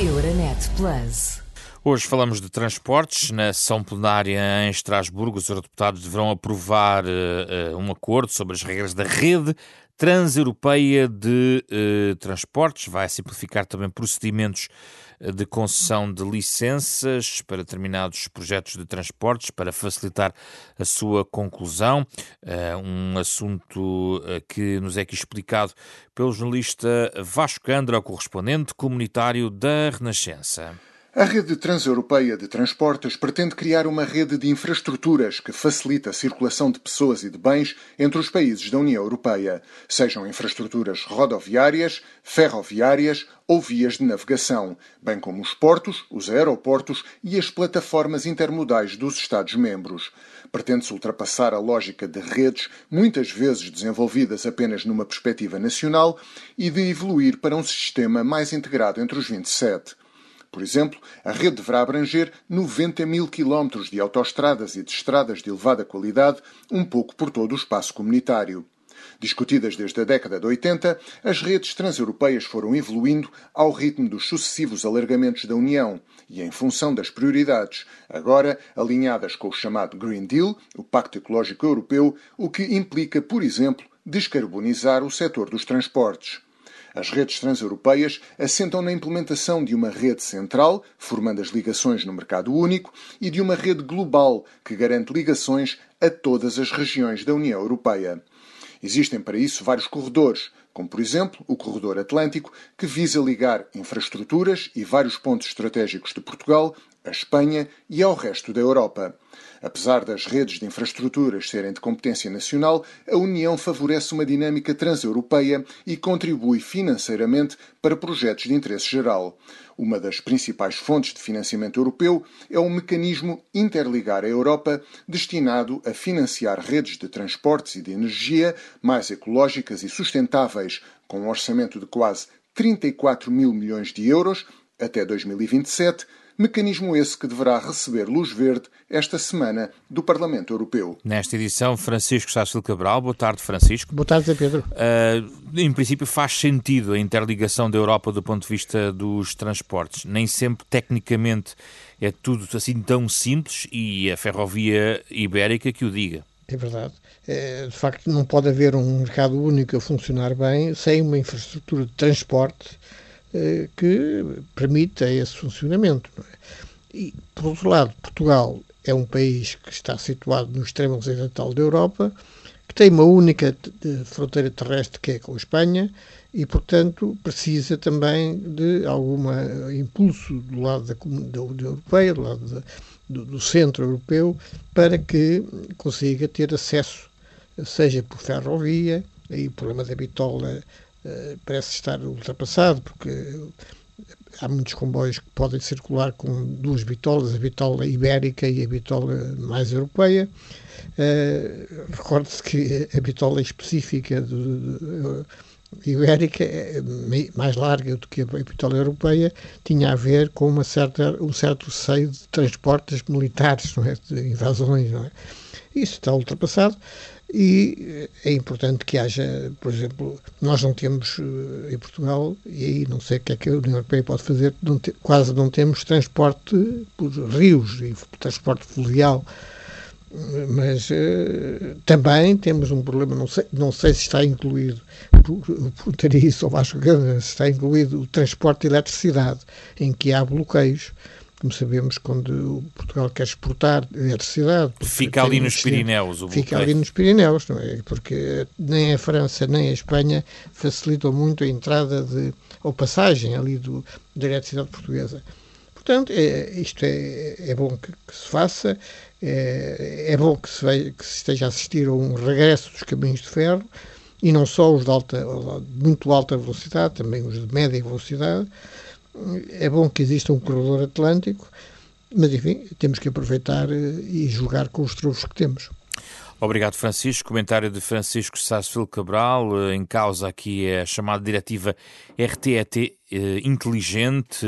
Euronet Plus. Hoje falamos de transportes. Na sessão plenária em Estrasburgo, os eurodeputados deverão aprovar uh, um acordo sobre as regras da rede transeuropeia de uh, transportes. Vai simplificar também procedimentos de concessão de licenças para determinados projetos de transportes para facilitar a sua conclusão. Um assunto que nos é aqui explicado pelo jornalista Vasco Candra, correspondente comunitário da Renascença. A rede transeuropeia de transportes pretende criar uma rede de infraestruturas que facilita a circulação de pessoas e de bens entre os países da União Europeia, sejam infraestruturas rodoviárias, ferroviárias ou vias de navegação, bem como os portos, os aeroportos e as plataformas intermodais dos Estados-membros. Pretende-se ultrapassar a lógica de redes, muitas vezes desenvolvidas apenas numa perspectiva nacional, e de evoluir para um sistema mais integrado entre os 27. Por exemplo, a rede deverá abranger 90 mil quilómetros de autoestradas e de estradas de elevada qualidade, um pouco por todo o espaço comunitário. Discutidas desde a década de 80, as redes transeuropeias foram evoluindo ao ritmo dos sucessivos alargamentos da União e em função das prioridades, agora alinhadas com o chamado Green Deal, o Pacto Ecológico Europeu, o que implica, por exemplo, descarbonizar o setor dos transportes. As redes transeuropeias assentam na implementação de uma rede central, formando as ligações no mercado único, e de uma rede global, que garante ligações a todas as regiões da União Europeia. Existem para isso vários corredores, como por exemplo o Corredor Atlântico, que visa ligar infraestruturas e vários pontos estratégicos de Portugal à Espanha e ao resto da Europa. Apesar das redes de infraestruturas serem de competência nacional, a União favorece uma dinâmica transeuropeia e contribui financeiramente para projetos de interesse geral. Uma das principais fontes de financiamento europeu é o mecanismo Interligar a Europa, destinado a financiar redes de transportes e de energia mais ecológicas e sustentáveis, com um orçamento de quase 34 mil milhões de euros até 2027 Mecanismo esse que deverá receber luz verde esta semana do Parlamento Europeu. Nesta edição, Francisco Sácil Cabral. Boa tarde, Francisco. Boa tarde, Pedro. Uh, em princípio, faz sentido a interligação da Europa do ponto de vista dos transportes. Nem sempre, tecnicamente, é tudo assim tão simples e a ferrovia ibérica que o diga. É verdade. É, de facto, não pode haver um mercado único a funcionar bem sem uma infraestrutura de transporte que permita esse funcionamento. É? E, por outro lado, Portugal é um país que está situado no extremo ocidental da Europa, que tem uma única fronteira terrestre que é com a Espanha e, portanto, precisa também de algum impulso do lado da, da União Europeia, do lado da, do, do, centro europeu, para que consiga ter acesso, seja por ferrovia, aí o problema da bitola eh, parece estar ultrapassado, porque há muitos comboios que podem circular com duas bitolas, a bitola ibérica e a bitola mais europeia. Uh, Recorde-se que a bitola específica do, do, ibérica, é mais larga do que a bitola europeia, tinha a ver com uma certa, um certo receio de transportes militares, não é? de invasões. Não é? Isso está ultrapassado. E é importante que haja, por exemplo, nós não temos eh, em Portugal, e aí não sei o que é que a União Europeia pode fazer, não te, quase não temos transporte por rios e transporte fluvial. Mas uh, também temos um problema, não sei, não sei se está incluído, perguntaria isso ao Vasco Gana, se está incluído o transporte de eletricidade, em que há bloqueios como sabemos, quando Portugal quer exportar eletricidade. Fica ali nos Pirineus. O fica ali nos Pirineus, não é? Porque nem a França nem a Espanha facilitam muito a entrada de, ou passagem ali do, da eletricidade portuguesa. Portanto, é, isto é, é bom que, que se faça, é, é bom que se, veja, que se esteja a assistir a um regresso dos caminhos de ferro, e não só os de alta, muito alta velocidade, também os de média velocidade, é bom que exista um corredor atlântico, mas enfim, temos que aproveitar eh, e jogar com os trunfos que temos. Obrigado, Francisco. Comentário de Francisco Sarsfield Cabral. Eh, em causa aqui é a chamada diretiva RTET eh, inteligente,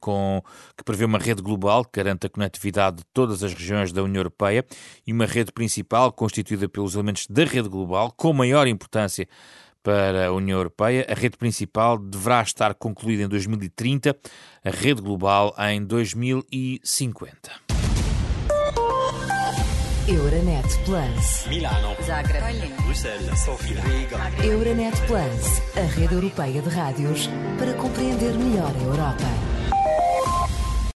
com, que prevê uma rede global que garante a conectividade de todas as regiões da União Europeia e uma rede principal constituída pelos elementos da rede global, com maior importância para a União Europeia. A rede principal deverá estar concluída em 2030, a rede global em 2050. Euronet Plus. Milano. Zagreb. Bruxelas. Sofia. Riga. Euronet Plus, a rede europeia de rádios para compreender melhor a Europa.